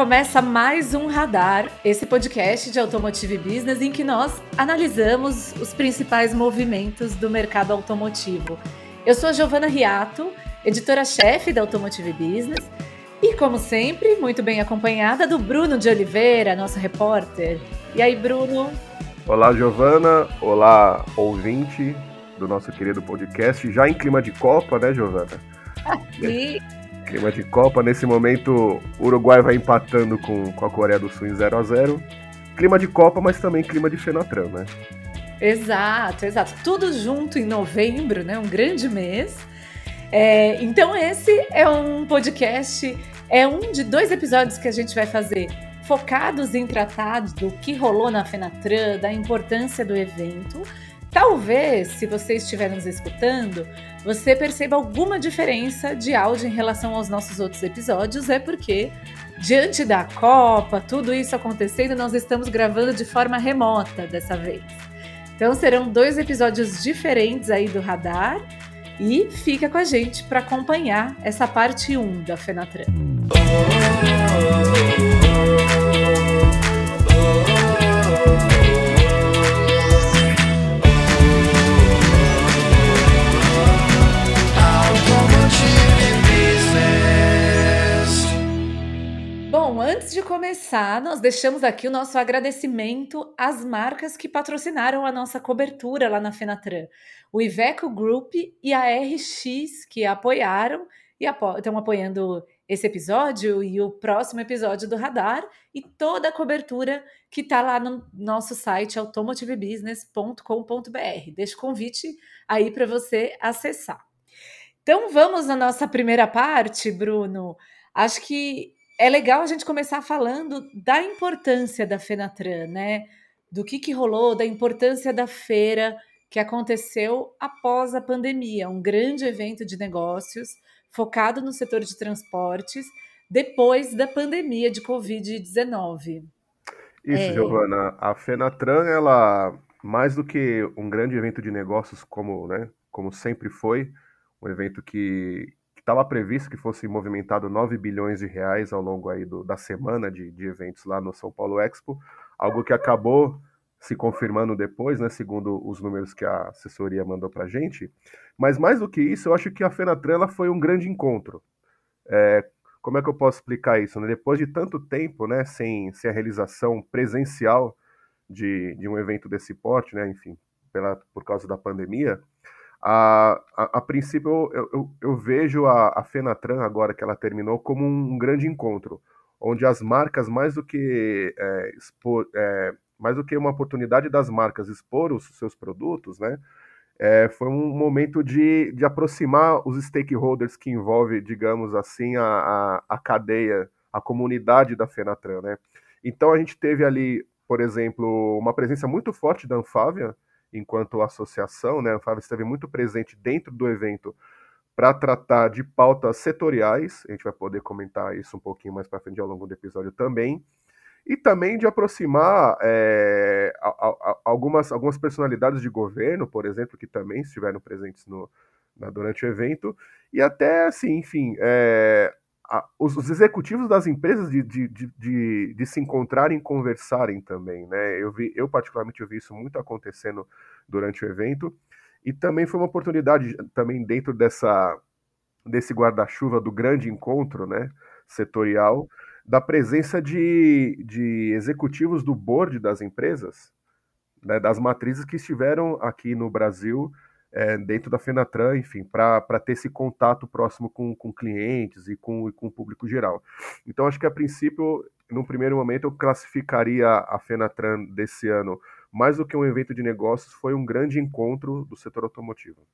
começa mais um Radar, esse podcast de Automotive Business em que nós analisamos os principais movimentos do mercado automotivo. Eu sou a Giovana Riato, editora-chefe da Automotive Business, e como sempre, muito bem acompanhada do Bruno de Oliveira, nosso repórter. E aí, Bruno? Olá, Giovana. Olá, ouvinte do nosso querido podcast. Já em clima de Copa, né, Giovana? Aqui. Clima de Copa. Nesse momento, o Uruguai vai empatando com, com a Coreia do Sul em 0 a 0 Clima de Copa, mas também clima de Fenatran, né? Exato, exato. Tudo junto em novembro, né? Um grande mês. É, então, esse é um podcast, é um de dois episódios que a gente vai fazer focados em tratar do que rolou na Fenatran, da importância do evento. Talvez, se você estiver nos escutando, você perceba alguma diferença de áudio em relação aos nossos outros episódios, é porque, diante da Copa, tudo isso acontecendo, nós estamos gravando de forma remota dessa vez. Então serão dois episódios diferentes aí do Radar e fica com a gente para acompanhar essa parte 1 da Fenatran. Bom, começar, nós deixamos aqui o nosso agradecimento às marcas que patrocinaram a nossa cobertura lá na Fenatran. O Iveco Group e a RX, que apoiaram e apo estão apoiando esse episódio e o próximo episódio do Radar e toda a cobertura que está lá no nosso site automotivebusiness.com.br. Deixo convite aí para você acessar. Então vamos na nossa primeira parte, Bruno. Acho que é legal a gente começar falando da importância da Fenatran, né? Do que, que rolou, da importância da feira que aconteceu após a pandemia, um grande evento de negócios focado no setor de transportes depois da pandemia de Covid-19. Isso, é... Giovana. A Fenatran, ela, mais do que um grande evento de negócios, como, né, como sempre foi, um evento que, estava previsto que fosse movimentado 9 bilhões de reais ao longo aí do, da semana de, de eventos lá no São Paulo Expo, algo que acabou se confirmando depois, né, segundo os números que a assessoria mandou para a gente. Mas mais do que isso, eu acho que a Fenatran foi um grande encontro. É, como é que eu posso explicar isso? Né? Depois de tanto tempo, né, sem, sem a realização presencial de, de um evento desse porte, né, enfim, pela, por causa da pandemia, a, a, a princípio, eu, eu, eu, vejo a, a Fenatran, agora que ela terminou, como um, grande encontro, onde as marcas, mais do que é, expor, é, mais do que uma oportunidade das marcas expor os seus produtos, né? É, foi um momento de, de aproximar os stakeholders que envolve, digamos assim, a, a, a cadeia, a comunidade da Fenatran, né? Então a gente teve ali, por exemplo, uma presença muito forte da Anfávia, enquanto associação, né? A Anfávia esteve muito presente dentro do evento para tratar de pautas setoriais, a gente vai poder comentar isso um pouquinho mais para frente ao longo do episódio também, e também de aproximar é, algumas, algumas personalidades de governo, por exemplo, que também estiveram presentes no, na, durante o evento, e até, assim, enfim, é, a, os, os, executivos das empresas de, de, de, de, se encontrarem e conversarem também, né? Eu, vi, eu, particularmente, eu vi isso muito acontecendo durante o evento, e também foi uma oportunidade, também dentro dessa, desse guarda-chuva do grande encontro, né, setorial, da presença de, de executivos do board das empresas, né, das matrizes que estiveram aqui no Brasil é, dentro da Fenatran, enfim, para ter esse contato próximo com, com clientes e com, e com o público geral. Então, acho que a princípio, no primeiro momento, eu classificaria a Fenatran desse ano, mais do que um evento de negócios, foi um grande encontro do setor automotivo.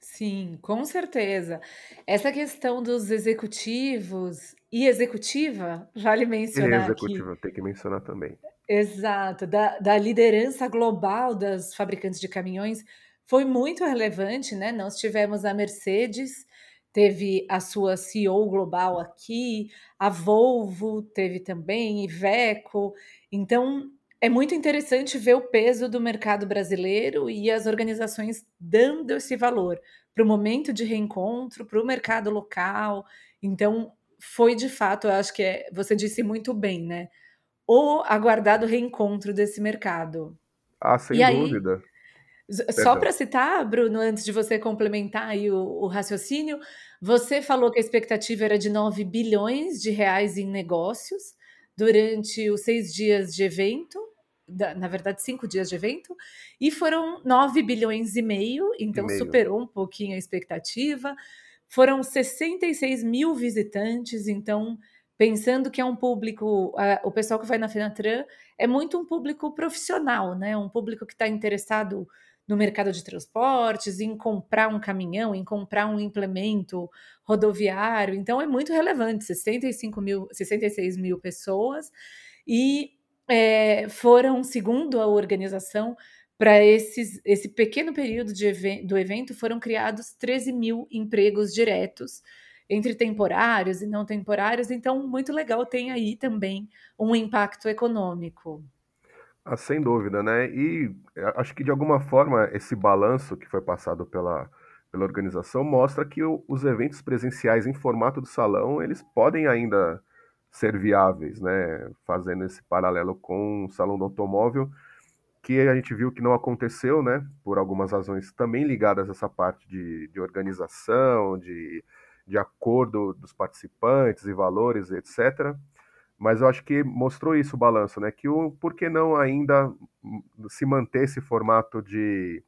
Sim, com certeza. Essa questão dos executivos e executiva, vale mencionar. E executiva, aqui. tem que mencionar também. Exato, da, da liderança global das fabricantes de caminhões foi muito relevante, né? Nós tivemos a Mercedes, teve a sua CEO global aqui, a Volvo teve também, Iveco. Então, é muito interessante ver o peso do mercado brasileiro e as organizações dando esse valor para o momento de reencontro, para o mercado local. Então, foi de fato, eu acho que é, você disse muito bem, né? O aguardado reencontro desse mercado. Ah, sem e dúvida. Aí, só para citar, Bruno, antes de você complementar aí o, o, raciocínio, você falou que a expectativa era de 9 bilhões de reais em negócios durante os seis dias de evento, na verdade, cinco dias de evento, e foram 9 bilhões e meio, então e meio. superou um pouquinho a expectativa. Foram 66 mil visitantes, então pensando que é um público, o pessoal que vai na Fenatran é muito um público profissional, né? Um público que está interessado no mercado de transportes, em comprar um caminhão, em comprar um implemento rodoviário. Então é muito relevante, 65 mil, 66 mil pessoas, e é, foram, segundo a organização, para esse pequeno período de, do evento, foram criados 13 mil empregos diretos, entre temporários e não temporários. Então, muito legal, tem aí também um impacto econômico. Ah, sem dúvida, né? E eh, acho que de alguma forma esse balanço que foi passado pela, pela organização mostra que o, os eventos presenciais em formato de salão eles podem ainda ser viáveis, né? Fazendo esse paralelo com o salão do automóvel, que a gente viu que não aconteceu, né? Por algumas razões também ligadas a essa parte de, de organização, de, de acordo dos participantes e valores, etc mas eu acho que mostrou isso o balanço, né? Que o por que não ainda se manter esse formato de,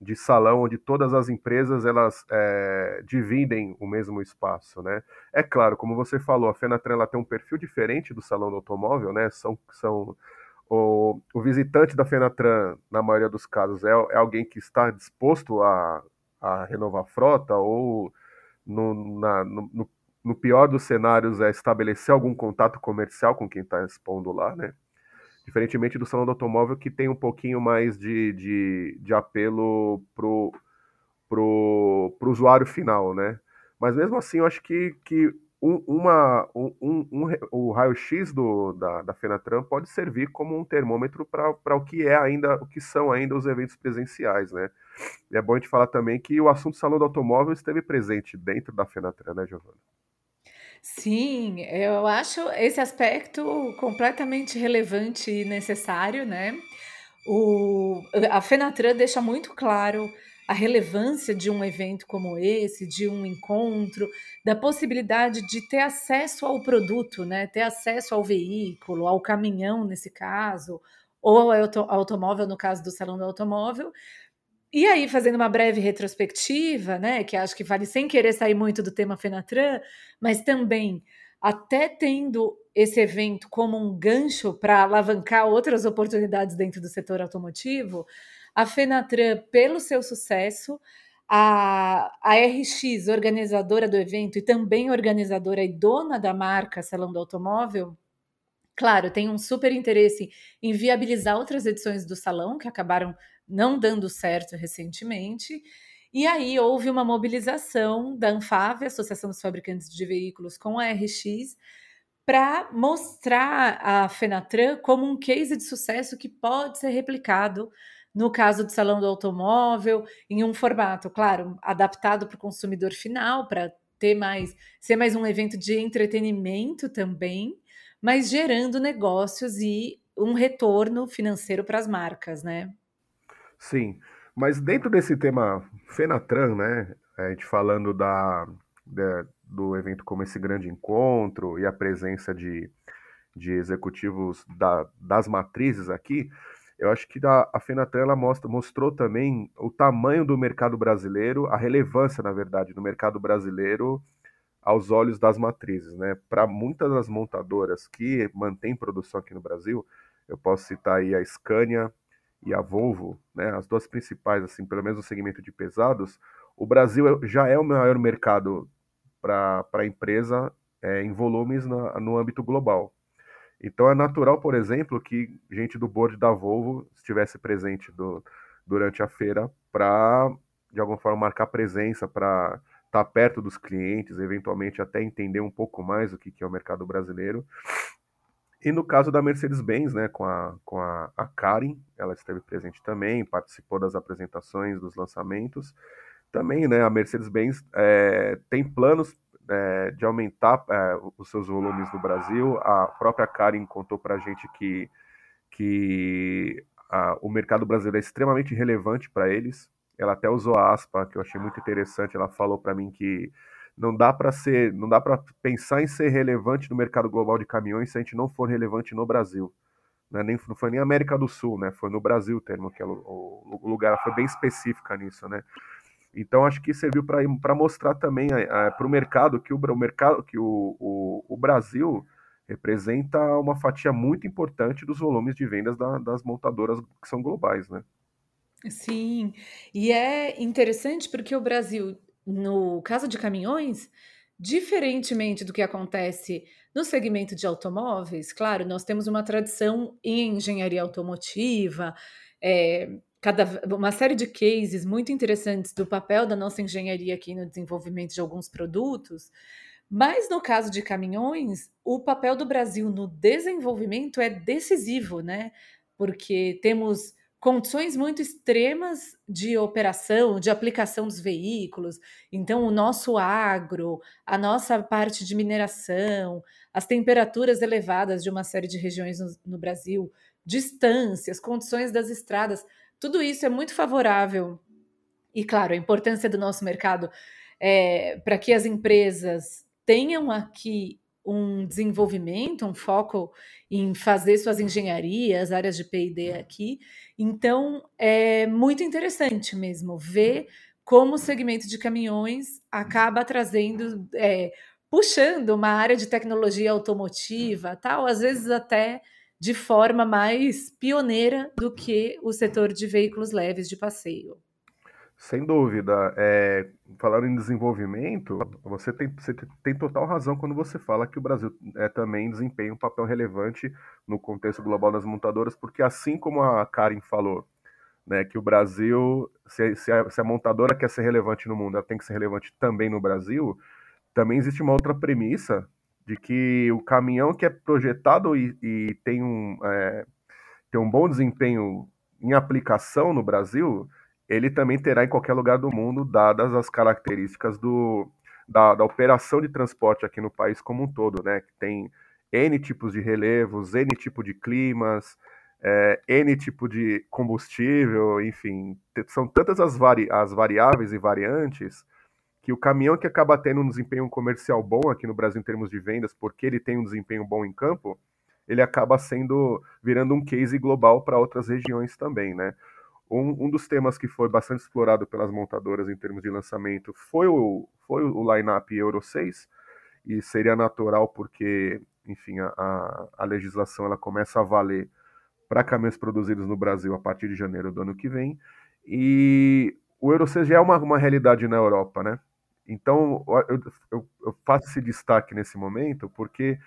de salão onde todas as empresas elas é, dividem o mesmo espaço, né? É claro, como você falou, a Fenatran ela tem um perfil diferente do salão do automóvel, né? São, são o, o visitante da Fenatran, na maioria dos casos, é, é alguém que está disposto a, a renovar a frota ou no, na, no, no no pior dos cenários, é estabelecer algum contato comercial com quem está expondo lá, né? Diferentemente do salão do automóvel, que tem um pouquinho mais de, de, de apelo pro, pro, pro usuário final, né? Mas mesmo assim, eu acho que, que um, uma, um, um, o raio-x da, da Fenatran pode servir como um termômetro para o que é ainda, o que são ainda os eventos presenciais, né? E é bom a gente falar também que o assunto salão do automóvel esteve presente dentro da Fenatran, né, Giovana? Sim, eu acho esse aspecto completamente relevante e necessário, né? O, a Fenatran deixa muito claro a relevância de um evento como esse, de um encontro, da possibilidade de ter acesso ao produto, né? Ter acesso ao veículo, ao caminhão nesse caso, ou ao automóvel no caso do salão do automóvel, e aí, fazendo uma breve retrospectiva, né, que acho que vale sem querer sair muito do tema Fenatran, mas também até tendo esse evento como um gancho para alavancar outras oportunidades dentro do setor automotivo, a Fenatran, pelo seu sucesso, a, a RX, organizadora do evento e também organizadora e dona da marca Salão do Automóvel, claro, tem um super interesse em viabilizar outras edições do salão que acabaram não dando certo recentemente. E aí houve uma mobilização da Anfave, Associação dos Fabricantes de Veículos, com a RX, para mostrar a Fenatran como um case de sucesso que pode ser replicado no caso do Salão do Automóvel, em um formato, claro, adaptado para o consumidor final, para ter mais, ser mais um evento de entretenimento também, mas gerando negócios e um retorno financeiro para as marcas, né? Sim, mas dentro desse tema Fenatran, né, a gente falando da, da, do evento como esse grande encontro e a presença de, de executivos da, das matrizes aqui, eu acho que a, a Fenatran ela mostra, mostrou também o tamanho do mercado brasileiro, a relevância, na verdade, do mercado brasileiro aos olhos das matrizes, né? Para muitas das montadoras que mantêm produção aqui no Brasil, eu posso citar aí a Scania, e a Volvo, né, as duas principais, assim, pelo menos no segmento de pesados, o Brasil é, já é o maior mercado para a empresa é, em volumes na, no âmbito global. Então é natural, por exemplo, que gente do board da Volvo estivesse presente do, durante a feira para, de alguma forma, marcar presença, para estar tá perto dos clientes, eventualmente até entender um pouco mais o que, que é o mercado brasileiro. E no caso da Mercedes-Benz, né, com, a, com a, a Karen, ela esteve presente também, participou das apresentações, dos lançamentos. Também, né, a Mercedes-Benz é, tem planos é, de aumentar é, os seus volumes no Brasil. A própria Karen contou para a gente que, que a, o mercado brasileiro é extremamente relevante para eles. Ela até usou a aspa, que eu achei muito interessante. Ela falou para mim que não dá para ser, não dá para pensar em ser relevante no mercado global de caminhões se a gente não for relevante no Brasil. Né? Nem, não foi nem América do Sul, né? Foi no Brasil o termo, que é o, o lugar foi bem específica nisso, né? Então acho que serviu para mostrar também para o mercado que o, o mercado que o, o, o, Brasil representa uma fatia muito importante dos volumes de vendas da, das montadoras que são globais, né? Sim, e é interessante porque o Brasil, no caso de caminhões, diferentemente do que acontece no segmento de automóveis, claro, nós temos uma tradição em engenharia automotiva, é, cada, uma série de cases muito interessantes do papel da nossa engenharia aqui no desenvolvimento de alguns produtos. Mas no caso de caminhões, o papel do Brasil no desenvolvimento é decisivo, né? Porque temos condições muito extremas de operação, de aplicação dos veículos. Então, o nosso agro, a nossa parte de mineração, as temperaturas elevadas de uma série de regiões no, no Brasil, distâncias, condições das estradas, tudo isso é muito favorável. E, claro, a importância do nosso mercado é, para que as empresas tenham aqui um desenvolvimento, um foco em fazer suas engenharias, áreas de P&D aqui. Então, é muito interessante mesmo ver como o segmento de caminhões acaba trazendo, é, puxando uma área de tecnologia automotiva, tal, às vezes até de forma mais pioneira do que o setor de veículos leves de passeio. Sem dúvida. É, falando em desenvolvimento, você tem, você tem total razão quando você fala que o Brasil é, também desempenha um papel relevante no contexto global das montadoras, porque assim como a Karen falou, né, que o Brasil, se, se, a, se a montadora quer ser relevante no mundo, ela tem que ser relevante também no Brasil, também existe uma outra premissa de que o caminhão que é projetado e, e tem, um, é, tem um bom desempenho em aplicação no Brasil, ele também terá em qualquer lugar do mundo, dadas as características do, da, da operação de transporte aqui no país como um todo, né? Que tem N tipos de relevos, N tipo de climas, é, N tipo de combustível, enfim, são tantas as, vari, as variáveis e variantes que o caminhão que acaba tendo um desempenho comercial bom aqui no Brasil em termos de vendas, porque ele tem um desempenho bom em campo, ele acaba sendo virando um case global para outras regiões também, né? Um, um, dos temas que foi bastante explorado pelas montadoras em termos de lançamento foi o, foi o line-up Euro 6, e seria natural porque, enfim, a, a legislação ela começa a valer para caminhões produzidos no Brasil a partir de janeiro do ano que vem, e o Euro 6 já é uma, uma realidade na Europa, né? Então, eu, eu, eu faço esse destaque nesse momento porque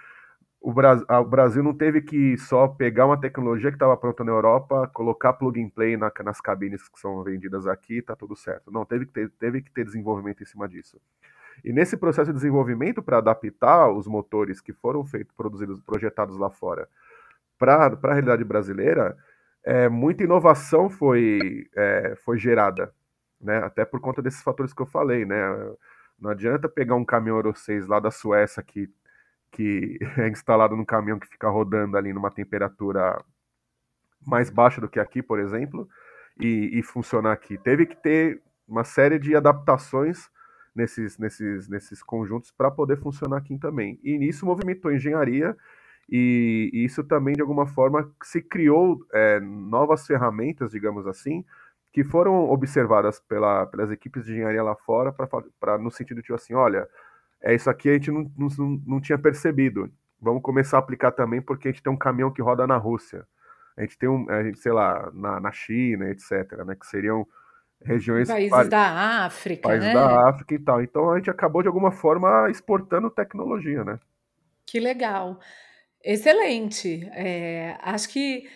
o Brasil, não teve que só pegar uma tecnologia que estava pronta na Europa, colocar plug and play na, nas cabines que são vendidas aqui, tá tudo certo. Não, teve que ter, teve que ter desenvolvimento em cima disso. E nesse processo de desenvolvimento para adaptar os motores que foram feitos, produzidos, projetados lá fora para a realidade brasileira, é, muita inovação foi, é, foi gerada, né? Até por conta desses fatores que eu falei, né? Não adianta pegar um caminhão Euro 6 lá da Suécia que que é instalado no caminhão que fica rodando ali numa temperatura mais baixa do que aqui, por exemplo, e, e funcionar aqui. Teve que ter uma série de adaptações nesses, nesses, nesses conjuntos para poder funcionar aqui também. E nisso movimentou a engenharia e, e isso também, de alguma forma, se criou é, novas ferramentas, digamos assim, que foram observadas pela, pelas equipes de engenharia lá fora, para no sentido de assim, olha, é isso aqui a gente não, não, não tinha percebido. Vamos começar a aplicar também porque a gente tem um caminhão que roda na Rússia. A gente tem um, a gente, sei lá, na, na China, etc., né? Que seriam regiões... Países da África, Países né? da África e tal. Então a gente acabou, de alguma forma, exportando tecnologia, né? Que legal. Excelente. É, acho que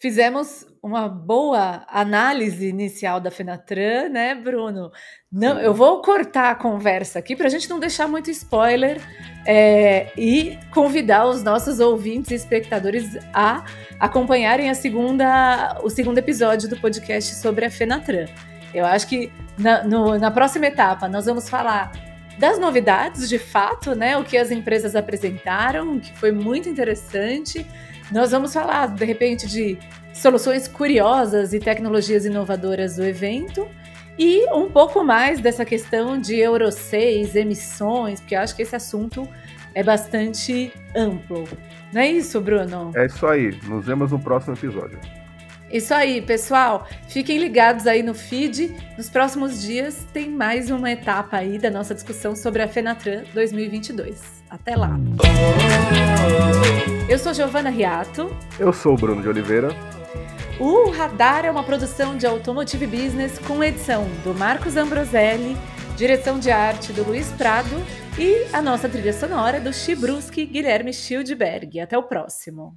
Fizemos uma boa análise inicial da Fenatran, né, Bruno? Não, eu vou cortar a conversa aqui para a gente não deixar muito spoiler é, e convidar os nossos ouvintes e espectadores a acompanharem a segunda, o segundo episódio do podcast sobre a Fenatran. Eu acho que na, no, na próxima etapa nós vamos falar das novidades, de fato, né? O que as empresas apresentaram, que foi muito interessante. Nós vamos falar, de repente, de soluções curiosas e tecnologias inovadoras do evento. E um pouco mais dessa questão de Euro 6, emissões, porque eu acho que esse assunto é bastante amplo. Não é isso, Bruno? É isso aí. Nos vemos no próximo episódio. Isso aí, pessoal. Fiquem ligados aí no feed. Nos próximos dias tem mais uma etapa aí da nossa discussão sobre a Fenatran 2022. Até lá. Eu sou Giovana Riato. Eu sou o Bruno de Oliveira. O Radar é uma produção de Automotive Business com edição do Marcos Ambroselli, direção de arte do Luiz Prado e a nossa trilha sonora do Chibruski Guilherme Schildberg. Até o próximo.